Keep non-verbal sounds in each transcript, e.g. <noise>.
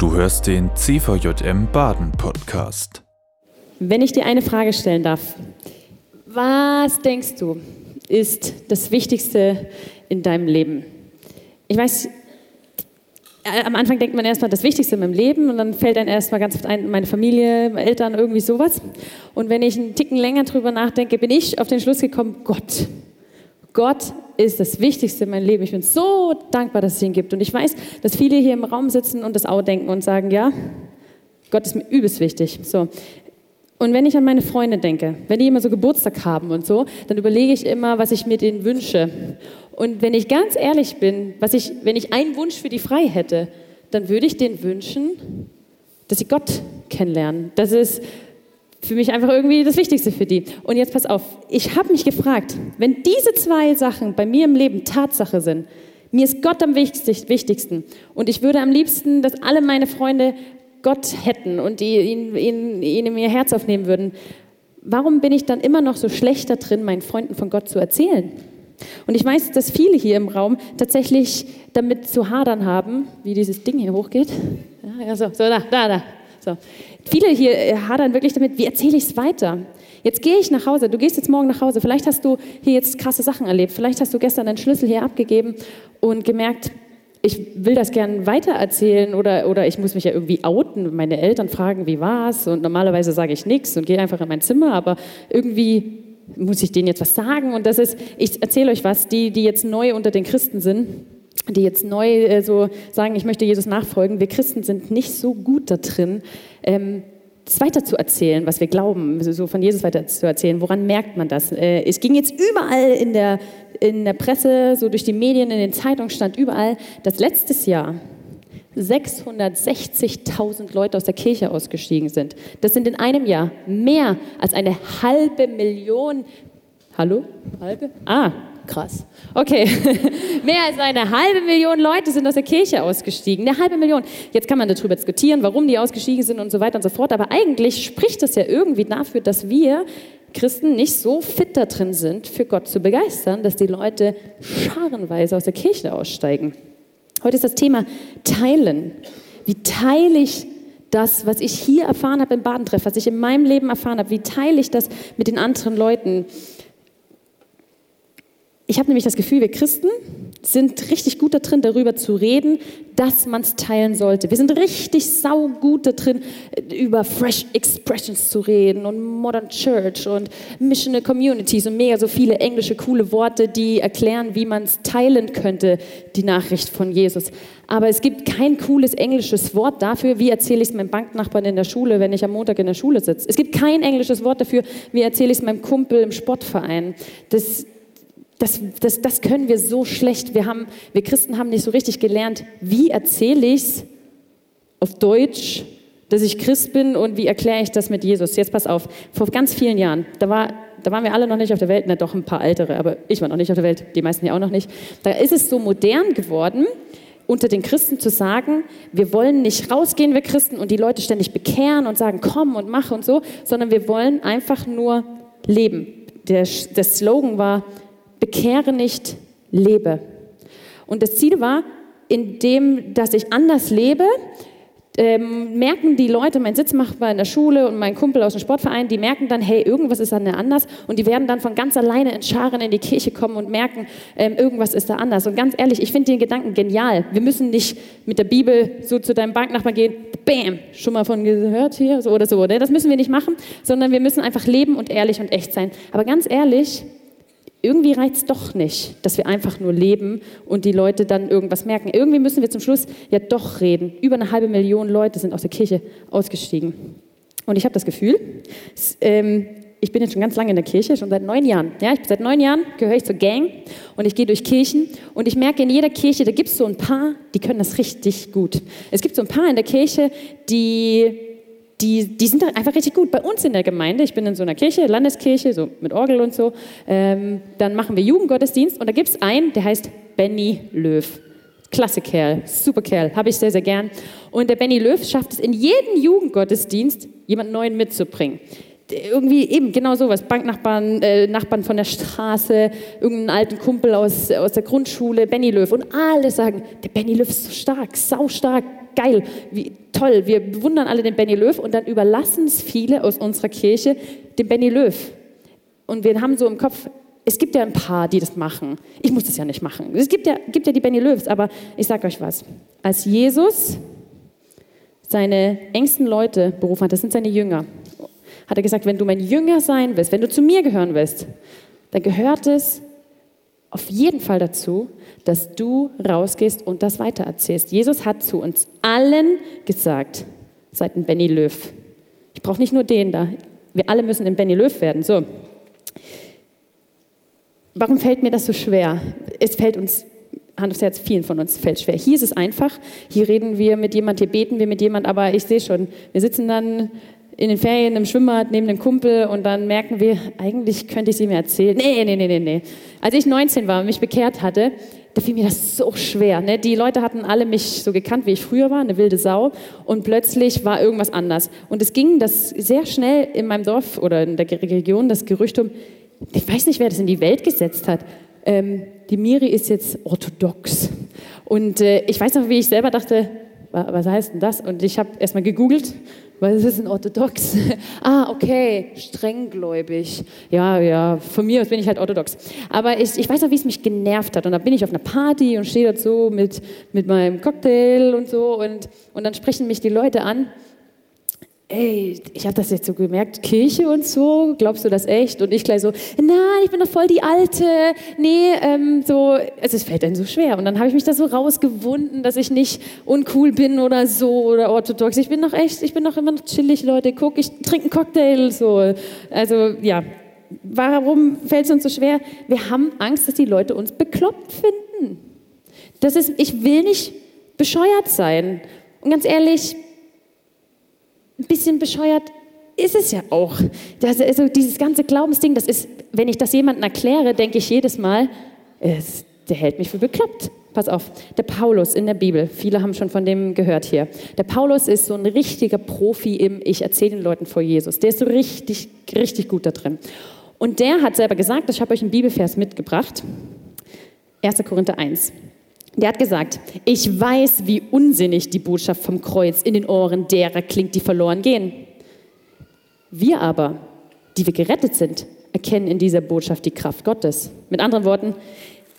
Du hörst den CVJM Baden Podcast. Wenn ich dir eine Frage stellen darf, was denkst du ist das Wichtigste in deinem Leben? Ich weiß, äh, am Anfang denkt man erstmal das Wichtigste in meinem Leben und dann fällt einem erstmal ganz oft ein, meine Familie, meine Eltern, irgendwie sowas. Und wenn ich einen Ticken länger drüber nachdenke, bin ich auf den Schluss gekommen, Gott. Gott ist das Wichtigste in meinem Leben. Ich bin so dankbar, dass es ihn gibt. Und ich weiß, dass viele hier im Raum sitzen und das auch denken und sagen, ja, Gott ist mir übelst wichtig. So. Und wenn ich an meine Freunde denke, wenn die immer so Geburtstag haben und so, dann überlege ich immer, was ich mir denen wünsche. Und wenn ich ganz ehrlich bin, was ich, wenn ich einen Wunsch für die frei hätte, dann würde ich denen wünschen, dass sie Gott kennenlernen. Das ist für mich einfach irgendwie das Wichtigste für die. Und jetzt pass auf, ich habe mich gefragt, wenn diese zwei Sachen bei mir im Leben Tatsache sind, mir ist Gott am wichtigsten und ich würde am liebsten, dass alle meine Freunde Gott hätten und die ihn, ihn, ihn in ihr Herz aufnehmen würden, warum bin ich dann immer noch so schlecht da drin, meinen Freunden von Gott zu erzählen? Und ich weiß, dass viele hier im Raum tatsächlich damit zu hadern haben, wie dieses Ding hier hochgeht. Ja, so, so, da, da, da. So. Viele hier äh, hadern wirklich damit, wie erzähle ich es weiter? Jetzt gehe ich nach Hause, du gehst jetzt morgen nach Hause, vielleicht hast du hier jetzt krasse Sachen erlebt, vielleicht hast du gestern deinen Schlüssel hier abgegeben und gemerkt, ich will das gern weitererzählen oder, oder ich muss mich ja irgendwie outen, meine Eltern fragen, wie war's? Und normalerweise sage ich nichts und gehe einfach in mein Zimmer, aber irgendwie muss ich denen jetzt was sagen? Und das ist, ich erzähle euch was, die, die jetzt neu unter den Christen sind, die jetzt neu äh, so sagen, ich möchte Jesus nachfolgen. Wir Christen sind nicht so gut da drin, ähm, das weiter zu erzählen, was wir glauben, so von Jesus weiter zu erzählen. Woran merkt man das? Äh, es ging jetzt überall in der, in der Presse, so durch die Medien, in den Zeitungen stand überall, dass letztes Jahr 660.000 Leute aus der Kirche ausgestiegen sind. Das sind in einem Jahr mehr als eine halbe Million. Hallo? Halbe? Ah, krass. Okay. <laughs> mehr als eine halbe Million Leute sind aus der Kirche ausgestiegen. Eine halbe Million. Jetzt kann man darüber diskutieren, warum die ausgestiegen sind und so weiter und so fort. Aber eigentlich spricht das ja irgendwie dafür, dass wir Christen nicht so fit da drin sind, für Gott zu begeistern, dass die Leute scharenweise aus der Kirche aussteigen. Heute ist das Thema Teilen. Wie teile ich das, was ich hier erfahren habe im Badentreff, was ich in meinem Leben erfahren habe, wie teile ich das mit den anderen Leuten? Ich habe nämlich das Gefühl, wir Christen sind richtig gut da drin, darüber zu reden, dass man es teilen sollte. Wir sind richtig saugut da drin, über Fresh Expressions zu reden und Modern Church und Missional Communities und mega so viele englische coole Worte, die erklären, wie man es teilen könnte, die Nachricht von Jesus. Aber es gibt kein cooles englisches Wort dafür, wie erzähle ich es meinem Banknachbarn in der Schule, wenn ich am Montag in der Schule sitze. Es gibt kein englisches Wort dafür, wie erzähle ich es meinem Kumpel im Sportverein. Das, das, das, das können wir so schlecht. Wir, haben, wir Christen haben nicht so richtig gelernt, wie erzähle ich es auf Deutsch, dass ich Christ bin und wie erkläre ich das mit Jesus. Jetzt pass auf, vor ganz vielen Jahren, da, war, da waren wir alle noch nicht auf der Welt, na doch ein paar ältere, aber ich war noch nicht auf der Welt, die meisten ja auch noch nicht. Da ist es so modern geworden, unter den Christen zu sagen, wir wollen nicht rausgehen, wir Christen, und die Leute ständig bekehren und sagen, komm und mach und so, sondern wir wollen einfach nur leben. Der, der Slogan war, bekehre nicht, lebe. Und das Ziel war, indem, dass ich anders lebe, ähm, merken die Leute, mein Sitzmachbar in der Schule und mein Kumpel aus dem Sportverein, die merken dann, hey, irgendwas ist da anders und die werden dann von ganz alleine in Scharen in die Kirche kommen und merken, ähm, irgendwas ist da anders. Und ganz ehrlich, ich finde den Gedanken genial. Wir müssen nicht mit der Bibel so zu deinem Banknachbar gehen, bam, schon mal von gehört hier, so oder so. Ne? Das müssen wir nicht machen, sondern wir müssen einfach leben und ehrlich und echt sein. Aber ganz ehrlich, irgendwie reicht es doch nicht, dass wir einfach nur leben und die Leute dann irgendwas merken. Irgendwie müssen wir zum Schluss ja doch reden. Über eine halbe Million Leute sind aus der Kirche ausgestiegen. Und ich habe das Gefühl, ähm, ich bin jetzt schon ganz lange in der Kirche, schon seit neun Jahren. Ja, ich seit neun Jahren gehöre ich zur Gang und ich gehe durch Kirchen und ich merke in jeder Kirche, da gibt es so ein paar, die können das richtig gut. Es gibt so ein paar in der Kirche, die die, die sind einfach richtig gut. Bei uns in der Gemeinde, ich bin in so einer Kirche, Landeskirche, so mit Orgel und so, ähm, dann machen wir Jugendgottesdienst und da gibt es einen, der heißt Benny Löw. Klasse Kerl, super Kerl, habe ich sehr, sehr gern. Und der Benny Löw schafft es in jeden Jugendgottesdienst, jemanden Neuen mitzubringen irgendwie eben genau sowas. Banknachbarn, äh, Nachbarn von der Straße, irgendeinen alten Kumpel aus, aus der Grundschule, Benny Löw. Und alle sagen, der Benny Löw ist so stark, sau stark, geil, wie toll, wir bewundern alle den Benny Löw und dann überlassen es viele aus unserer Kirche dem Benny Löw. Und wir haben so im Kopf, es gibt ja ein paar, die das machen. Ich muss das ja nicht machen. Es gibt ja, gibt ja die Benny Löws, aber ich sage euch was. Als Jesus seine engsten Leute berufen hat, das sind seine Jünger, hat er gesagt, wenn du mein Jünger sein willst, wenn du zu mir gehören willst, dann gehört es auf jeden Fall dazu, dass du rausgehst und das weitererzählst. Jesus hat zu uns allen gesagt, seid ein Benny Löw. Ich brauche nicht nur den da. Wir alle müssen ein Benny Löw werden. So. Warum fällt mir das so schwer? Es fällt uns, Hand aufs Herz, vielen von uns fällt schwer. Hier ist es einfach. Hier reden wir mit jemand, hier beten wir mit jemand, aber ich sehe schon, wir sitzen dann in den Ferien im Schwimmbad neben dem Kumpel und dann merken wir, eigentlich könnte ich es ihm erzählen. Nee, nee, nee, nee, nee. Als ich 19 war und mich bekehrt hatte, da fiel mir das so schwer. Ne? Die Leute hatten alle mich so gekannt, wie ich früher war, eine wilde Sau. Und plötzlich war irgendwas anders. Und es ging das sehr schnell in meinem Dorf oder in der Region das Gerücht um, ich weiß nicht, wer das in die Welt gesetzt hat. Ähm, die Miri ist jetzt orthodox. Und äh, ich weiß noch, wie ich selber dachte, was heißt denn das? Und ich habe erstmal gegoogelt was ist ein orthodox? <laughs> ah, okay, strenggläubig. Ja, ja, von mir aus bin ich halt orthodox. Aber ich, ich weiß noch, wie es mich genervt hat. Und da bin ich auf einer Party und stehe dort so mit, mit meinem Cocktail und so. Und, und dann sprechen mich die Leute an ey, ich habe das jetzt so gemerkt, Kirche und so, glaubst du das echt? Und ich gleich so, nein, ich bin doch voll die Alte. Nee, ähm, so, also es fällt einem so schwer. Und dann habe ich mich da so rausgewunden, dass ich nicht uncool bin oder so oder orthodox. Ich bin doch echt, ich bin doch immer noch chillig, Leute. Guck, ich trinke einen Cocktail, so. Also, ja. Warum fällt es uns so schwer? Wir haben Angst, dass die Leute uns bekloppt finden. Das ist, ich will nicht bescheuert sein. Und ganz ehrlich, ein bisschen bescheuert ist es ja auch. Das, also dieses ganze Glaubensding, das ist, wenn ich das jemandem erkläre, denke ich jedes Mal, es, der hält mich für bekloppt. Pass auf, der Paulus in der Bibel, viele haben schon von dem gehört hier. Der Paulus ist so ein richtiger Profi im Ich erzähle den Leuten vor Jesus. Der ist so richtig, richtig gut da drin. Und der hat selber gesagt, ich habe euch einen Bibelvers mitgebracht, 1. Korinther 1. Der hat gesagt, ich weiß, wie unsinnig die Botschaft vom Kreuz in den Ohren derer klingt, die verloren gehen. Wir aber, die wir gerettet sind, erkennen in dieser Botschaft die Kraft Gottes. Mit anderen Worten,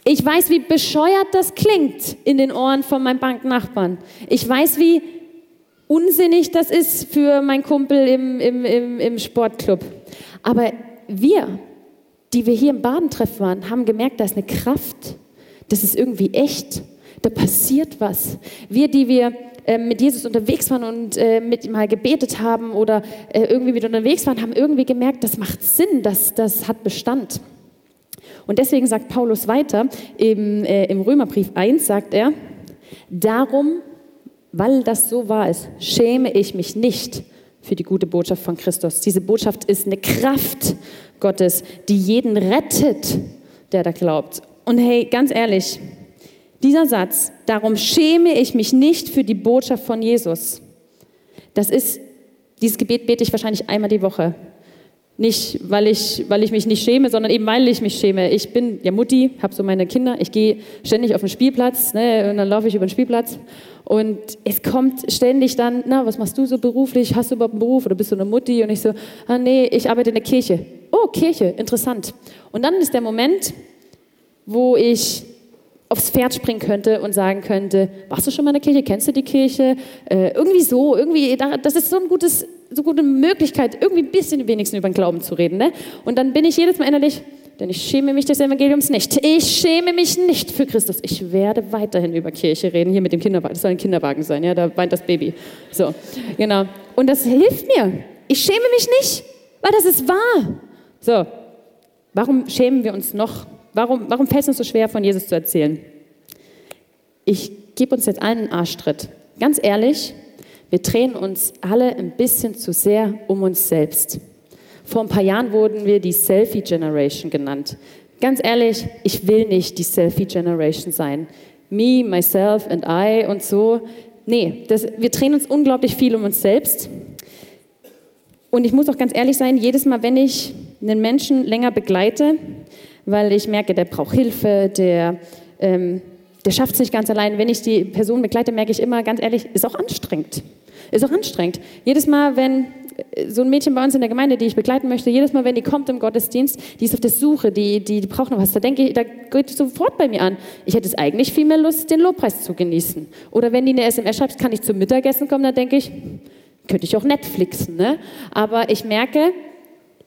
ich weiß, wie bescheuert das klingt in den Ohren von meinem Banknachbarn. Ich weiß, wie unsinnig das ist für meinen Kumpel im, im, im, im Sportclub. Aber wir, die wir hier im Badentreff waren, haben gemerkt, da ist eine Kraft das ist irgendwie echt. Da passiert was. Wir, die wir äh, mit Jesus unterwegs waren und äh, mit ihm mal gebetet haben oder äh, irgendwie mit unterwegs waren, haben irgendwie gemerkt, das macht Sinn, das, das hat Bestand. Und deswegen sagt Paulus weiter, im, äh, im Römerbrief 1 sagt er, darum, weil das so wahr ist, schäme ich mich nicht für die gute Botschaft von Christus. Diese Botschaft ist eine Kraft Gottes, die jeden rettet, der da glaubt. Und hey, ganz ehrlich, dieser Satz, darum schäme ich mich nicht für die Botschaft von Jesus. Das ist, dieses Gebet bete ich wahrscheinlich einmal die Woche. Nicht, weil ich, weil ich mich nicht schäme, sondern eben, weil ich mich schäme. Ich bin ja Mutti, habe so meine Kinder, ich gehe ständig auf den Spielplatz ne, und dann laufe ich über den Spielplatz und es kommt ständig dann, na, was machst du so beruflich? Hast du überhaupt einen Beruf oder bist du eine Mutti? Und ich so, ah nee, ich arbeite in der Kirche. Oh, Kirche, interessant. Und dann ist der Moment, wo ich aufs Pferd springen könnte und sagen könnte, warst du schon mal in der Kirche, kennst du die Kirche? Äh, irgendwie so, irgendwie, das ist so, ein gutes, so gute Möglichkeit, irgendwie ein bisschen wenigstens über den Glauben zu reden. Ne? Und dann bin ich jedes Mal innerlich, denn ich schäme mich des Evangeliums nicht. Ich schäme mich nicht für Christus. Ich werde weiterhin über Kirche reden, hier mit dem Kinderwagen. Das soll ein Kinderwagen sein, ja, da weint das Baby. So, genau. Und das hilft mir. Ich schäme mich nicht, weil das ist wahr. So, warum schämen wir uns noch? Warum, warum fällt es uns so schwer, von Jesus zu erzählen? Ich gebe uns jetzt allen einen Arschtritt. Ganz ehrlich, wir drehen uns alle ein bisschen zu sehr um uns selbst. Vor ein paar Jahren wurden wir die Selfie Generation genannt. Ganz ehrlich, ich will nicht die Selfie Generation sein. Me, myself and I und so. Nee, das, wir drehen uns unglaublich viel um uns selbst. Und ich muss auch ganz ehrlich sein, jedes Mal, wenn ich einen Menschen länger begleite, weil ich merke, der braucht Hilfe, der, ähm, der schafft es nicht ganz allein. Wenn ich die Person begleite, merke ich immer, ganz ehrlich, ist auch anstrengend. Ist auch anstrengend. Jedes Mal, wenn so ein Mädchen bei uns in der Gemeinde, die ich begleiten möchte, jedes Mal, wenn die kommt im Gottesdienst, die ist auf der Suche, die, die, die braucht noch was. Da denke ich, da geht sofort bei mir an. Ich hätte es eigentlich viel mehr Lust, den Lobpreis zu genießen. Oder wenn die eine SMS schreibt, kann ich zum Mittagessen kommen, dann denke ich, könnte ich auch Netflixen. Ne? Aber ich merke,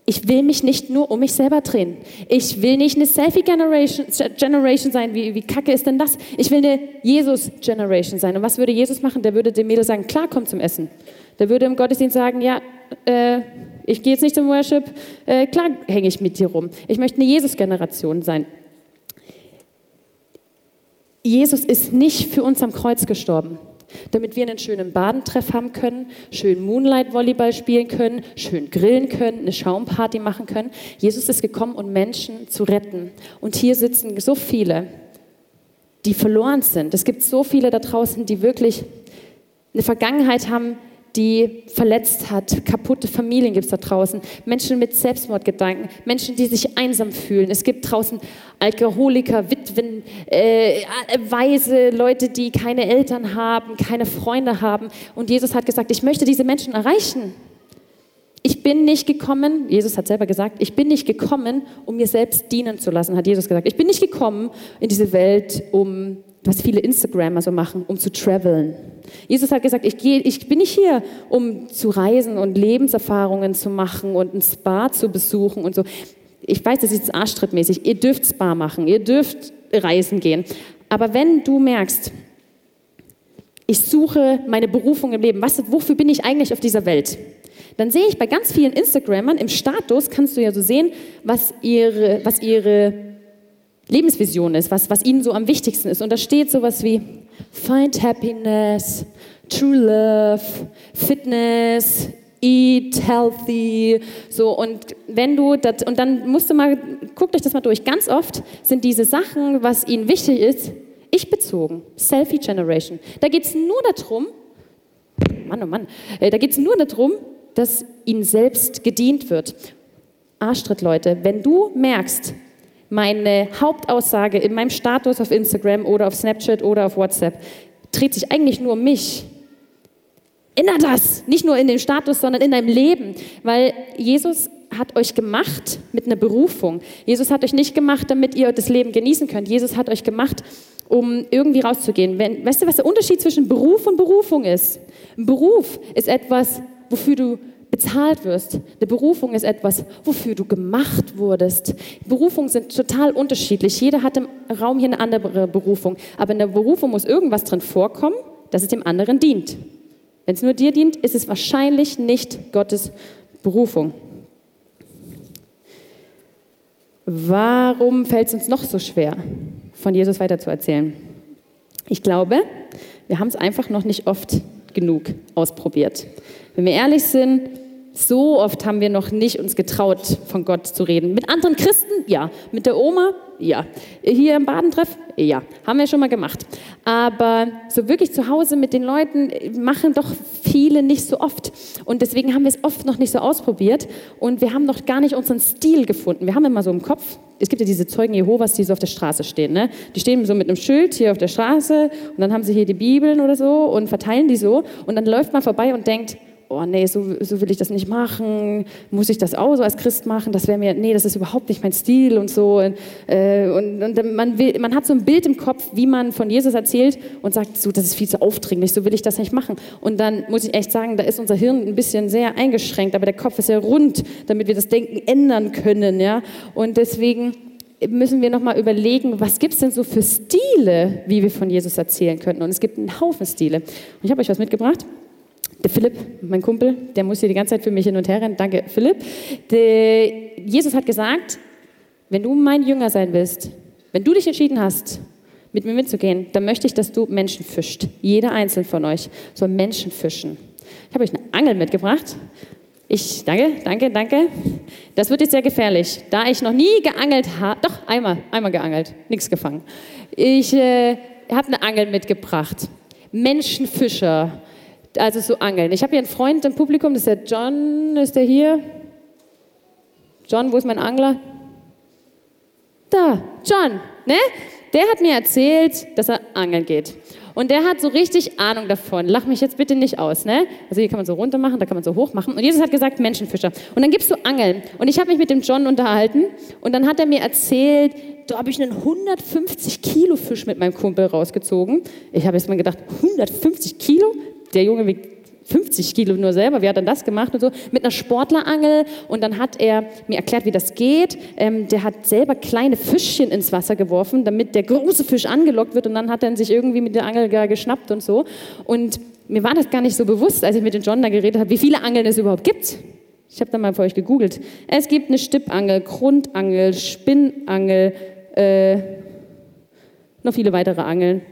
ich will mich nicht nur um mich selber drehen. Ich will nicht eine Selfie-Generation Generation sein. Wie, wie kacke ist denn das? Ich will eine Jesus-Generation sein. Und was würde Jesus machen? Der würde dem Mädel sagen, klar, komm zum Essen. Der würde im Gottesdienst sagen, ja, äh, ich gehe jetzt nicht zum Worship, äh, klar hänge ich mit dir rum. Ich möchte eine Jesus-Generation sein. Jesus ist nicht für uns am Kreuz gestorben, damit wir einen schönen Badentreff haben können, schön Moonlight-Volleyball spielen können, schön grillen können, eine Schaumparty machen können. Jesus ist gekommen, um Menschen zu retten. Und hier sitzen so viele, die verloren sind. Es gibt so viele da draußen, die wirklich eine Vergangenheit haben, die verletzt hat. Kaputte Familien gibt es da draußen. Menschen mit Selbstmordgedanken. Menschen, die sich einsam fühlen. Es gibt draußen Alkoholiker, Witwen, äh, Weise, Leute, die keine Eltern haben, keine Freunde haben. Und Jesus hat gesagt, ich möchte diese Menschen erreichen. Ich bin nicht gekommen, Jesus hat selber gesagt, ich bin nicht gekommen, um mir selbst dienen zu lassen, hat Jesus gesagt. Ich bin nicht gekommen in diese Welt, um was viele Instagrammer so machen, um zu traveln. Jesus hat gesagt, ich, gehe, ich bin nicht hier, um zu reisen und Lebenserfahrungen zu machen und ein Spa zu besuchen und so. Ich weiß, das ist arschtrittmäßig. Ihr dürft Spa machen, ihr dürft reisen gehen. Aber wenn du merkst, ich suche meine Berufung im Leben, was, wofür bin ich eigentlich auf dieser Welt? Dann sehe ich bei ganz vielen Instagrammern im Status, kannst du ja so sehen, was ihre, was ihre Lebensvision ist, was, was ihnen so am wichtigsten ist. Und da steht sowas wie Find Happiness, True Love, Fitness, Eat Healthy, so und wenn du das und dann musst du mal guckt euch das mal durch. Ganz oft sind diese Sachen, was ihnen wichtig ist, ich bezogen, Selfie Generation. Da geht es nur darum, Mann, oh Mann, äh, da geht es nur darum, dass ihnen selbst gedient wird. Arschtritt, Leute, wenn du merkst, meine Hauptaussage in meinem Status auf Instagram oder auf Snapchat oder auf WhatsApp dreht sich eigentlich nur um mich. Ändert das, nicht nur in dem Status, sondern in deinem Leben, weil Jesus hat euch gemacht mit einer Berufung. Jesus hat euch nicht gemacht, damit ihr das Leben genießen könnt. Jesus hat euch gemacht, um irgendwie rauszugehen. Wenn, weißt du, was der Unterschied zwischen Beruf und Berufung ist? Ein Beruf ist etwas, wofür du bezahlt wirst. Eine Berufung ist etwas, wofür du gemacht wurdest. Berufungen sind total unterschiedlich. Jeder hat im Raum hier eine andere Berufung. Aber in der Berufung muss irgendwas drin vorkommen, dass es dem anderen dient. Wenn es nur dir dient, ist es wahrscheinlich nicht Gottes Berufung. Warum fällt es uns noch so schwer, von Jesus weiterzuerzählen? Ich glaube, wir haben es einfach noch nicht oft genug ausprobiert. Wenn wir ehrlich sind, so oft haben wir noch nicht uns getraut, von Gott zu reden. Mit anderen Christen? Ja. Mit der Oma? Ja. Hier im Badentreff? Ja. Haben wir schon mal gemacht. Aber so wirklich zu Hause mit den Leuten machen doch viele nicht so oft. Und deswegen haben wir es oft noch nicht so ausprobiert. Und wir haben noch gar nicht unseren Stil gefunden. Wir haben immer so im Kopf, es gibt ja diese Zeugen Jehovas, die so auf der Straße stehen. Ne? Die stehen so mit einem Schild hier auf der Straße und dann haben sie hier die Bibeln oder so und verteilen die so. Und dann läuft man vorbei und denkt, oh nee, so, so will ich das nicht machen, muss ich das auch so als Christ machen, das wäre mir, nee, das ist überhaupt nicht mein Stil und so. Und, äh, und, und man, will, man hat so ein Bild im Kopf, wie man von Jesus erzählt und sagt, so, das ist viel zu aufdringlich, so will ich das nicht machen. Und dann muss ich echt sagen, da ist unser Hirn ein bisschen sehr eingeschränkt, aber der Kopf ist sehr rund, damit wir das Denken ändern können. Ja? Und deswegen müssen wir nochmal überlegen, was gibt es denn so für Stile, wie wir von Jesus erzählen könnten. Und es gibt einen Haufen Stile. Und ich habe euch was mitgebracht. Der Philipp, mein Kumpel, der muss hier die ganze Zeit für mich hin und her rennen. Danke, Philipp. Der, Jesus hat gesagt, wenn du mein Jünger sein willst, wenn du dich entschieden hast, mit mir mitzugehen, dann möchte ich, dass du Menschen fischt. Jeder einzelne von euch soll Menschen fischen. Ich habe euch eine Angel mitgebracht. Ich, danke, danke, danke. Das wird jetzt sehr gefährlich, da ich noch nie geangelt habe. Doch, einmal, einmal geangelt, nichts gefangen. Ich äh, habe eine Angel mitgebracht. Menschenfischer also so angeln. Ich habe hier einen Freund im Publikum, das ist der John, ist der hier? John, wo ist mein Angler? Da, John, ne? Der hat mir erzählt, dass er angeln geht. Und der hat so richtig Ahnung davon. Lach mich jetzt bitte nicht aus, ne? Also hier kann man so runter machen, da kann man so hoch machen. Und Jesus hat gesagt, Menschenfischer. Und dann gibst du Angeln. Und ich habe mich mit dem John unterhalten und dann hat er mir erzählt, da habe ich einen 150 Kilo Fisch mit meinem Kumpel rausgezogen. Ich habe jetzt mal gedacht, 150 Kilo? Der Junge wiegt 50 Kilo nur selber. Wie hat er das gemacht und so? Mit einer Sportlerangel. Und dann hat er mir erklärt, wie das geht. Ähm, der hat selber kleine Fischchen ins Wasser geworfen, damit der große Fisch angelockt wird. Und dann hat er sich irgendwie mit der Angel geschnappt und so. Und mir war das gar nicht so bewusst, als ich mit dem John da geredet habe, wie viele Angeln es überhaupt gibt. Ich habe da mal für euch gegoogelt. Es gibt eine Stippangel, Grundangel, Spinnangel, äh, noch viele weitere Angeln.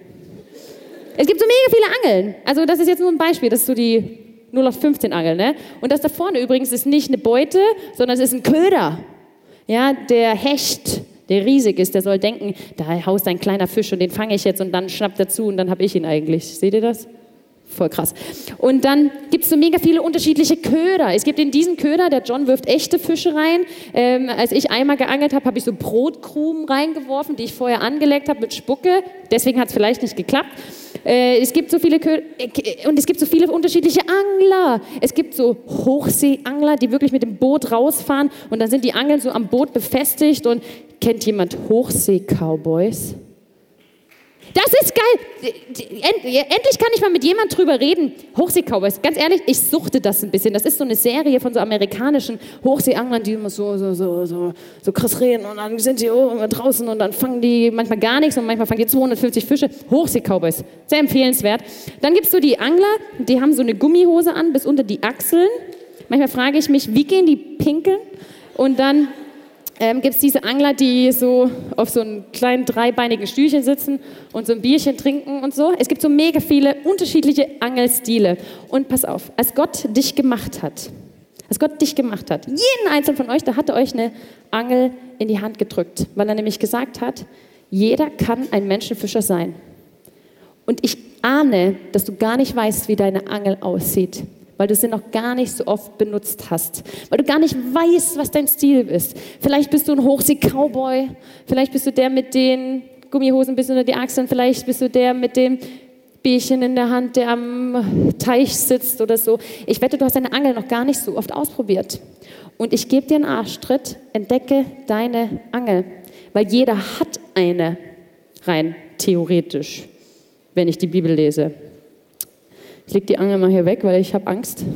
Es gibt so mega viele Angeln. Also das ist jetzt nur ein Beispiel, das ist so die 0 auf 15 Angel. Ne? Und das da vorne übrigens ist nicht eine Beute, sondern es ist ein Köder. Ja, der Hecht, der riesig ist, der soll denken, da haust ein kleiner Fisch und den fange ich jetzt und dann schnappt er zu und dann habe ich ihn eigentlich. Seht ihr das? Voll krass. Und dann gibt es so mega viele unterschiedliche Köder. Es gibt in diesen Köder, der John wirft echte Fische rein. Ähm, als ich einmal geangelt habe, habe ich so Brotkrumen reingeworfen, die ich vorher angelegt habe mit Spucke. Deswegen hat es vielleicht nicht geklappt. Äh, es gibt so viele Köder äh, und es gibt so viele unterschiedliche Angler. Es gibt so Hochseeangler, die wirklich mit dem Boot rausfahren und dann sind die Angeln so am Boot befestigt. Und kennt jemand Hochsee-Cowboys? Das ist geil. Endlich kann ich mal mit jemand drüber reden. Hochsee-Cowboys, ganz ehrlich, ich suchte das ein bisschen. Das ist so eine Serie von so amerikanischen Hochseeanglern, die immer so, so, so, so, so krass reden und dann sind die draußen und dann fangen die manchmal gar nichts und manchmal fangen die 250 Fische. Hochsee-Cowboys, sehr empfehlenswert. Dann gibt es so die Angler, die haben so eine Gummihose an bis unter die Achseln. Manchmal frage ich mich, wie gehen die pinkeln? Und dann ähm, gibt es diese Angler, die so auf so einem kleinen dreibeinigen Stühlchen sitzen und so ein Bierchen trinken und so. Es gibt so mega viele unterschiedliche Angelstile. Und pass auf, als Gott dich gemacht hat, als Gott dich gemacht hat, jeden einzelnen von euch, da hat er euch eine Angel in die Hand gedrückt, weil er nämlich gesagt hat, jeder kann ein Menschenfischer sein. Und ich ahne, dass du gar nicht weißt, wie deine Angel aussieht weil du sie noch gar nicht so oft benutzt hast, weil du gar nicht weißt, was dein Stil ist. Vielleicht bist du ein Hochsee-Cowboy, vielleicht bist du der mit den Gummihosen bis unter die Achseln, vielleicht bist du der mit dem Bierchen in der Hand, der am Teich sitzt oder so. Ich wette, du hast deine Angel noch gar nicht so oft ausprobiert. Und ich gebe dir einen Arschtritt, entdecke deine Angel, weil jeder hat eine, rein theoretisch, wenn ich die Bibel lese. Ich lege die Angel mal hier weg, weil ich habe Angst.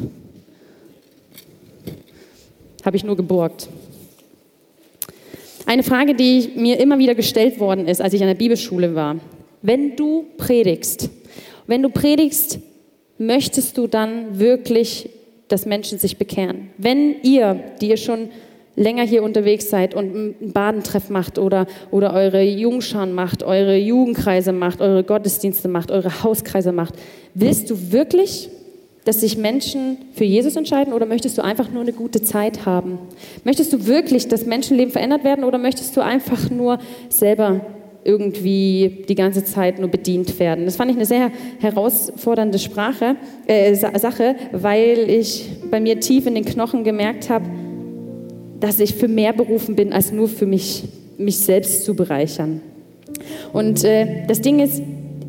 Habe ich nur geborgt. Eine Frage, die mir immer wieder gestellt worden ist, als ich an der Bibelschule war. Wenn du predigst, wenn du predigst, möchtest du dann wirklich, dass Menschen sich bekehren? Wenn ihr, die ihr schon länger hier unterwegs seid und einen Badentreff macht oder, oder eure Jungscharen macht, eure Jugendkreise macht, eure Gottesdienste macht, eure Hauskreise macht, willst du wirklich, dass sich Menschen für Jesus entscheiden oder möchtest du einfach nur eine gute Zeit haben? Möchtest du wirklich, dass Menschenleben verändert werden oder möchtest du einfach nur selber irgendwie die ganze Zeit nur bedient werden. Das fand ich eine sehr herausfordernde Sprache, äh, Sache, weil ich bei mir tief in den Knochen gemerkt habe, dass ich für mehr berufen bin, als nur für mich, mich selbst zu bereichern. Und äh, das Ding ist,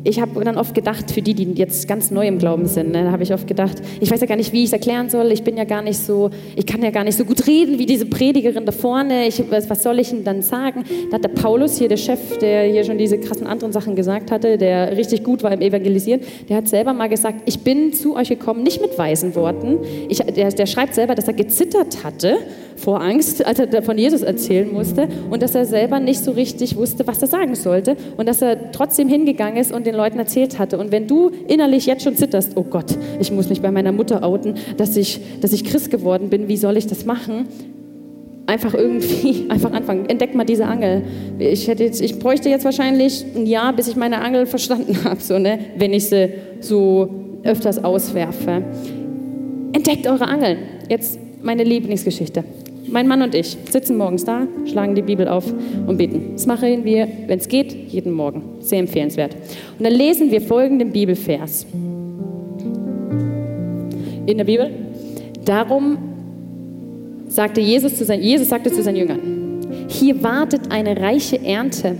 ich habe dann oft gedacht, für die, die jetzt ganz neu im Glauben sind, ne, habe ich oft gedacht, ich weiß ja gar nicht, wie ich es erklären soll. Ich bin ja gar nicht so, ich kann ja gar nicht so gut reden wie diese Predigerin da vorne. Ich, was, was soll ich denn dann sagen? Da hat der Paulus hier, der Chef, der hier schon diese krassen anderen Sachen gesagt hatte, der richtig gut war im Evangelisieren, der hat selber mal gesagt, ich bin zu euch gekommen, nicht mit weisen Worten. Ich, der, der schreibt selber, dass er gezittert hatte vor Angst, als er von Jesus erzählen musste und dass er selber nicht so richtig wusste, was er sagen sollte und dass er trotzdem hingegangen ist und den Leuten erzählt hatte. Und wenn du innerlich jetzt schon zitterst, oh Gott, ich muss mich bei meiner Mutter outen, dass ich, dass ich Christ geworden bin, wie soll ich das machen? Einfach irgendwie, <laughs> einfach anfangen. Entdeck mal diese Angel. Ich, hätte jetzt, ich bräuchte jetzt wahrscheinlich ein Jahr, bis ich meine Angel verstanden <laughs> habe, so, ne? wenn ich sie so öfters auswerfe. Entdeckt eure Angeln. Jetzt meine Lieblingsgeschichte. Mein Mann und ich sitzen morgens da, schlagen die Bibel auf und beten. Das machen wir, wenn es geht, jeden Morgen. Sehr empfehlenswert. Und dann lesen wir folgenden Bibelvers. In der Bibel. Darum sagte Jesus zu seinen, Jesus sagte zu seinen Jüngern, hier wartet eine reiche Ernte.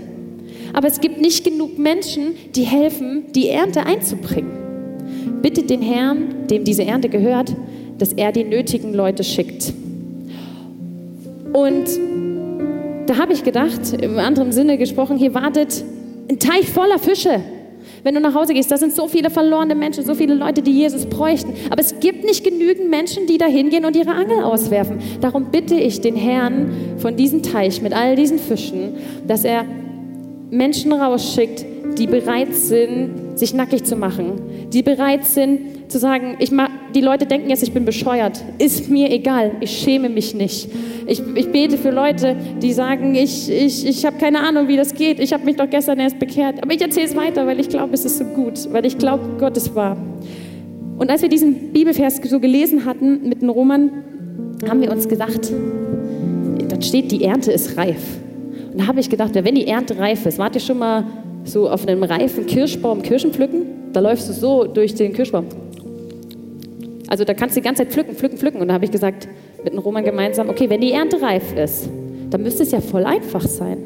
Aber es gibt nicht genug Menschen, die helfen, die Ernte einzubringen. Bittet den Herrn, dem diese Ernte gehört, dass er die nötigen Leute schickt. Und da habe ich gedacht, im anderen Sinne gesprochen, hier wartet ein Teich voller Fische. Wenn du nach Hause gehst, da sind so viele verlorene Menschen, so viele Leute, die Jesus bräuchten. Aber es gibt nicht genügend Menschen, die da hingehen und ihre Angel auswerfen. Darum bitte ich den Herrn von diesem Teich mit all diesen Fischen, dass er Menschen rausschickt, die bereit sind, sich nackig zu machen, die bereit sind zu sagen, ich mach, die Leute denken jetzt, ich bin bescheuert. Ist mir egal, ich schäme mich nicht. Ich, ich bete für Leute, die sagen, ich, ich, ich habe keine Ahnung, wie das geht. Ich habe mich doch gestern erst bekehrt. Aber ich erzähle es weiter, weil ich glaube, es ist so gut, weil ich glaube, Gott ist wahr. Und als wir diesen Bibelvers so gelesen hatten mit den Roman, haben wir uns gesagt, dort steht, die Ernte ist reif. Und da habe ich gedacht, wenn die Ernte reif ist, wart ihr schon mal so auf einem reifen Kirschbaum Kirschen pflücken? Da läufst du so durch den Kirschbaum. Also da kannst du die ganze Zeit pflücken, pflücken, pflücken. Und da habe ich gesagt, mit dem Roman gemeinsam, okay, wenn die Ernte reif ist, dann müsste es ja voll einfach sein.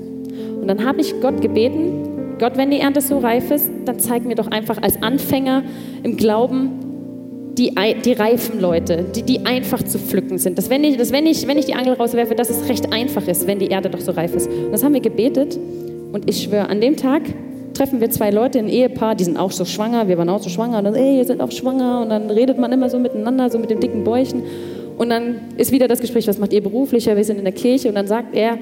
Und dann habe ich Gott gebeten, Gott, wenn die Ernte so reif ist, dann zeig mir doch einfach als Anfänger im Glauben die, die reifen Leute, die, die einfach zu pflücken sind. Dass wenn, ich, dass wenn, ich, wenn ich die Angel rauswerfe, dass es recht einfach ist, wenn die Erde doch so reif ist. Und das haben wir gebetet. Und ich schwöre, an dem Tag treffen wir zwei Leute, ein Ehepaar, die sind auch so schwanger, wir waren auch so schwanger und dann, ey, ihr seid auch schwanger und dann redet man immer so miteinander, so mit dem dicken Bäuchen und dann ist wieder das Gespräch, was macht ihr beruflich? Ja, wir sind in der Kirche und dann sagt er,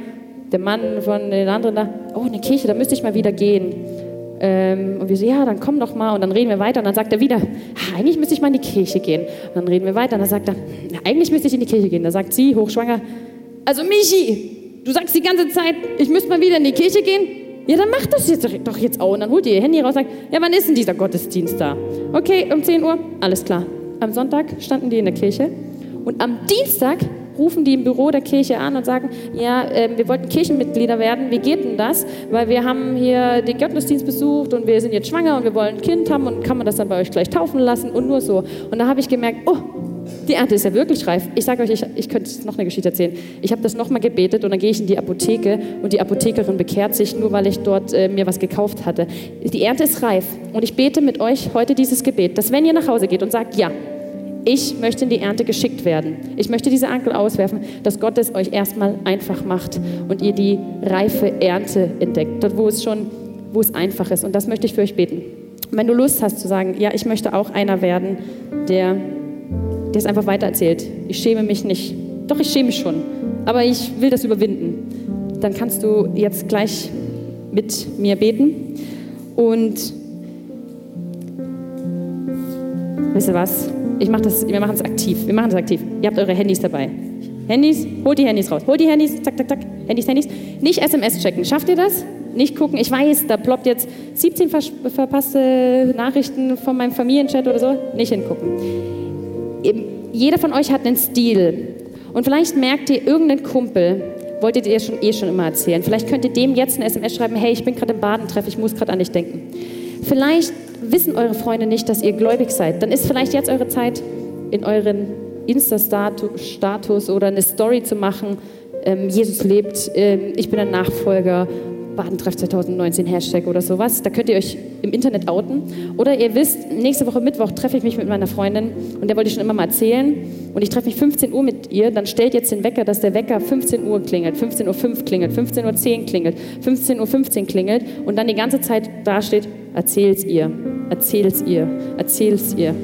der Mann von den anderen da, oh, eine Kirche, da müsste ich mal wieder gehen. Ähm, und wir so, ja, dann komm doch mal. Und dann reden wir weiter. Und dann sagt er wieder, eigentlich müsste ich mal in die Kirche gehen. Und dann reden wir weiter. Und dann sagt er, eigentlich müsste ich in die Kirche gehen. Da sagt sie, hochschwanger, also Michi, du sagst die ganze Zeit, ich müsste mal wieder in die Kirche gehen. Ja, dann mach das jetzt doch jetzt auch. Und dann holt ihr ihr Handy raus und sagt, ja, wann ist denn dieser Gottesdienst da? Okay, um 10 Uhr, alles klar. Am Sonntag standen die in der Kirche und am Dienstag rufen die im Büro der Kirche an und sagen, ja, äh, wir wollten Kirchenmitglieder werden, wie geht denn das? Weil wir haben hier den Gottesdienst besucht und wir sind jetzt schwanger und wir wollen ein Kind haben und kann man das dann bei euch gleich taufen lassen und nur so. Und da habe ich gemerkt, oh, die Ernte ist ja wirklich reif. Ich sage euch, ich, ich könnte noch eine Geschichte erzählen. Ich habe das nochmal gebetet und dann gehe ich in die Apotheke und die Apothekerin bekehrt sich, nur weil ich dort äh, mir was gekauft hatte. Die Ernte ist reif und ich bete mit euch heute dieses Gebet, dass wenn ihr nach Hause geht und sagt, ja, ich möchte in die Ernte geschickt werden. Ich möchte diese Ankel auswerfen, dass Gott es euch erstmal einfach macht und ihr die reife Ernte entdeckt, dort wo es schon, wo es einfach ist. Und das möchte ich für euch beten. Wenn du Lust hast zu sagen, ja, ich möchte auch einer werden, der, der es einfach weitererzählt. Ich schäme mich nicht. Doch, ich schäme mich schon. Aber ich will das überwinden. Dann kannst du jetzt gleich mit mir beten. Und wisst ihr was? Ich mach das, wir machen es aktiv. Wir machen es aktiv. Ihr habt eure Handys dabei. Handys, holt die Handys raus. Holt die Handys, zack, zack, zack. Handys, Handys. Nicht SMS checken. Schafft ihr das? Nicht gucken. Ich weiß, da ploppt jetzt 17 verpasste Nachrichten von meinem Familienchat oder so. Nicht hingucken. Jeder von euch hat einen Stil. Und vielleicht merkt ihr, irgendeinen Kumpel wolltet ihr schon eh schon immer erzählen. Vielleicht könnt ihr dem jetzt eine SMS schreiben, hey, ich bin gerade im Badentreff, ich muss gerade an dich denken. Vielleicht wissen eure Freunde nicht, dass ihr gläubig seid. Dann ist vielleicht jetzt eure Zeit, in euren Insta-Status oder eine Story zu machen. Ähm, Jesus lebt, ähm, ich bin ein Nachfolger, Badentreff 2019 Hashtag oder sowas. Da könnt ihr euch im Internet outen. Oder ihr wisst, nächste Woche Mittwoch treffe ich mich mit meiner Freundin und der wollte ich schon immer mal erzählen. Und ich treffe mich 15 Uhr mit ihr. Dann stellt jetzt den Wecker, dass der Wecker 15 Uhr klingelt, 15.05 Uhr klingelt, 15.10 Uhr klingelt, 15.15 Uhr 15 klingelt und dann die ganze Zeit dasteht, erzähl's ihr, erzähl's ihr, erzähl's ihr.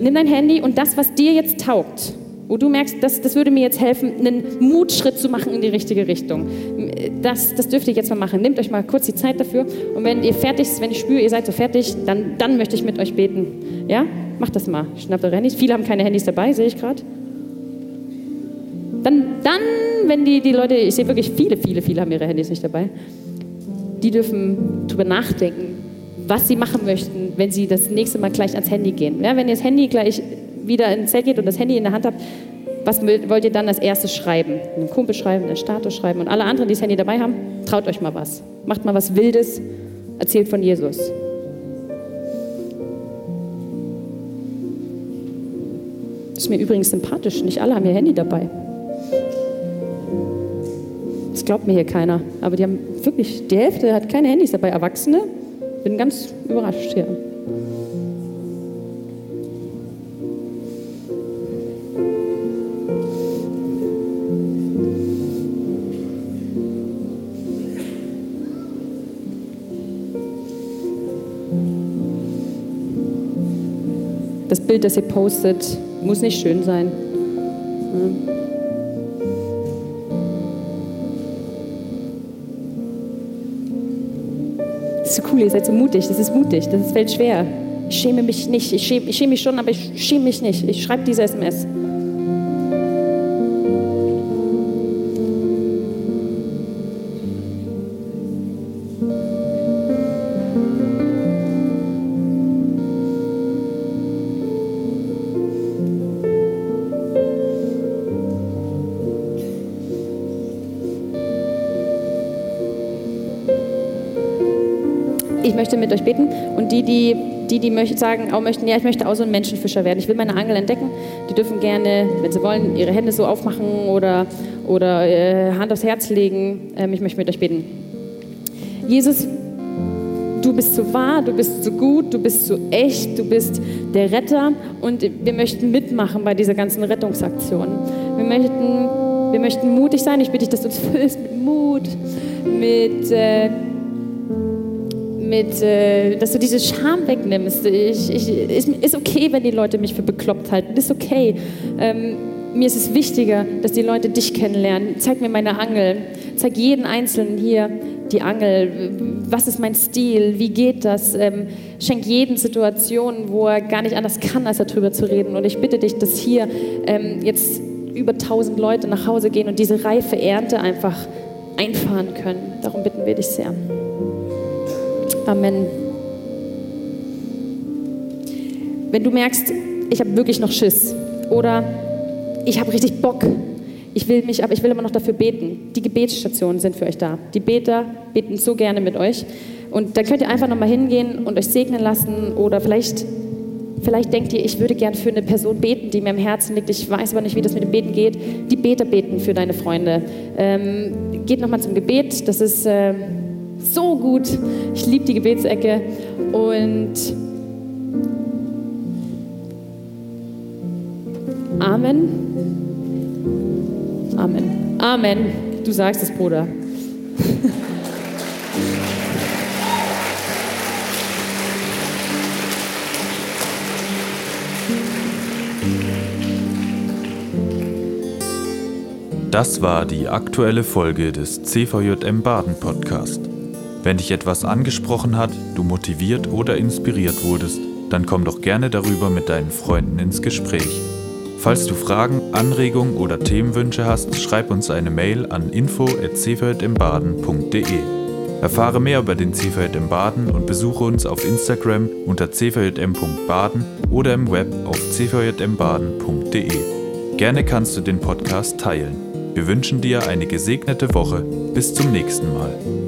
Nimm dein Handy und das, was dir jetzt taugt, wo du merkst, das, das würde mir jetzt helfen, einen Mutschritt zu machen in die richtige Richtung. Das, das dürft ihr jetzt mal machen. Nehmt euch mal kurz die Zeit dafür. Und wenn ihr fertig seid, wenn ich spüre, ihr seid so fertig, dann, dann möchte ich mit euch beten. Ja? Macht das mal. Schnappt eure Handys. Viele haben keine Handys dabei, sehe ich gerade. Dann, dann, wenn die, die Leute, ich sehe wirklich viele, viele, viele haben ihre Handys nicht dabei, die dürfen drüber nachdenken, was sie machen möchten, wenn sie das nächste Mal gleich ans Handy gehen. Ja, wenn ihr das Handy gleich wieder ins Zelt geht und das Handy in der Hand habt, was wollt ihr dann als erstes schreiben? Einen Kumpel schreiben, einen Status schreiben und alle anderen, die das Handy dabei haben, traut euch mal was. Macht mal was Wildes, erzählt von Jesus. Das ist mir übrigens sympathisch, nicht alle haben ihr Handy dabei. Das glaubt mir hier keiner. Aber die haben wirklich, die Hälfte hat keine Handys dabei. Erwachsene, bin ganz überrascht hier. Das Bild, das ihr postet, muss nicht schön sein. Das ist so cool, ihr seid so mutig, das ist mutig, das fällt schwer. Ich schäme mich nicht, ich schäme, ich schäme mich schon, aber ich schäme mich nicht. Ich schreibe diese SMS. Ich möchte mit euch beten und die, die, die, die möchten, sagen, auch möchten, ja, ich möchte auch so ein Menschenfischer werden. Ich will meine Angel entdecken. Die dürfen gerne, wenn sie wollen, ihre Hände so aufmachen oder, oder äh, Hand aufs Herz legen. Ähm, ich möchte mit euch beten. Jesus, du bist so wahr, du bist so gut, du bist so echt, du bist der Retter und wir möchten mitmachen bei dieser ganzen Rettungsaktion. Wir möchten, wir möchten mutig sein. Ich bitte dich, dass du uns füllst mit Mut, mit... Äh, mit, äh, dass du diese Scham wegnimmst. Ich, ich, ist, ist okay, wenn die Leute mich für bekloppt halten. Ist okay. Ähm, mir ist es wichtiger, dass die Leute dich kennenlernen. Zeig mir meine Angel. Zeig jeden Einzelnen hier die Angel. Was ist mein Stil? Wie geht das? Ähm, schenk jeden Situationen, wo er gar nicht anders kann, als darüber zu reden. Und ich bitte dich, dass hier ähm, jetzt über tausend Leute nach Hause gehen und diese reife Ernte einfach einfahren können. Darum bitten wir dich sehr. Amen. Wenn du merkst, ich habe wirklich noch Schiss oder ich habe richtig Bock, ich will mich, aber ich will immer noch dafür beten. Die Gebetsstationen sind für euch da. Die Beter beten so gerne mit euch. Und da könnt ihr einfach nochmal hingehen und euch segnen lassen oder vielleicht, vielleicht denkt ihr, ich würde gern für eine Person beten, die mir im Herzen liegt. Ich weiß aber nicht, wie das mit dem Beten geht. Die Beter beten für deine Freunde. Ähm, geht nochmal zum Gebet. Das ist... Äh, so gut. Ich liebe die Gebetsecke und Amen. Amen. Amen. Du sagst es, Bruder. Das war die aktuelle Folge des CVJM Baden Podcast. Wenn dich etwas angesprochen hat, du motiviert oder inspiriert wurdest, dann komm doch gerne darüber mit deinen Freunden ins Gespräch. Falls du Fragen, Anregungen oder Themenwünsche hast, schreib uns eine Mail an info@cvjmbaden.de. Erfahre mehr über den CVJM im Baden und besuche uns auf Instagram unter cvjm.baden oder im Web auf cvjmbaden.de. Gerne kannst du den Podcast teilen. Wir wünschen dir eine gesegnete Woche. Bis zum nächsten Mal.